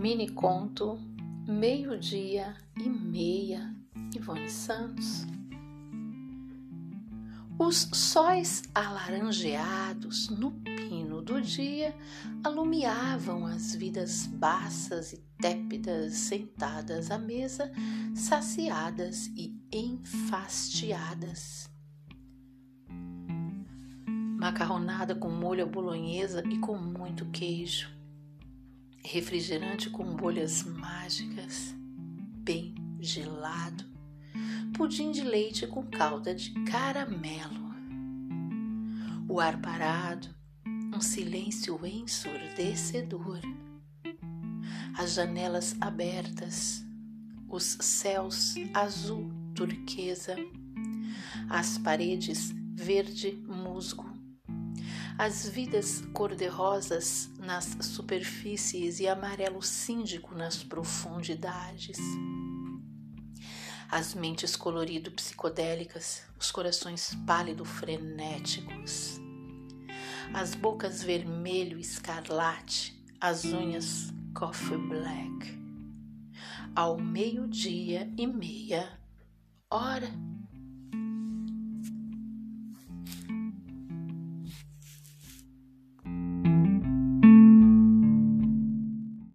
Mini conto, meio-dia e meia, Ivone Santos. Os sóis alaranjeados no pino do dia alumiavam as vidas baças e tépidas sentadas à mesa, saciadas e enfastiadas. Macarronada com molho à bolonhesa e com muito queijo refrigerante com bolhas mágicas, bem gelado, pudim de leite com calda de caramelo. O ar parado, um silêncio ensurdecedor. As janelas abertas, os céus azul turquesa, as paredes verde musgo as vidas cor-de-rosas nas superfícies e amarelo síndico nas profundidades. As mentes colorido psicodélicas, os corações pálido frenéticos. As bocas vermelho escarlate, as unhas coffee black. Ao meio-dia e meia, hora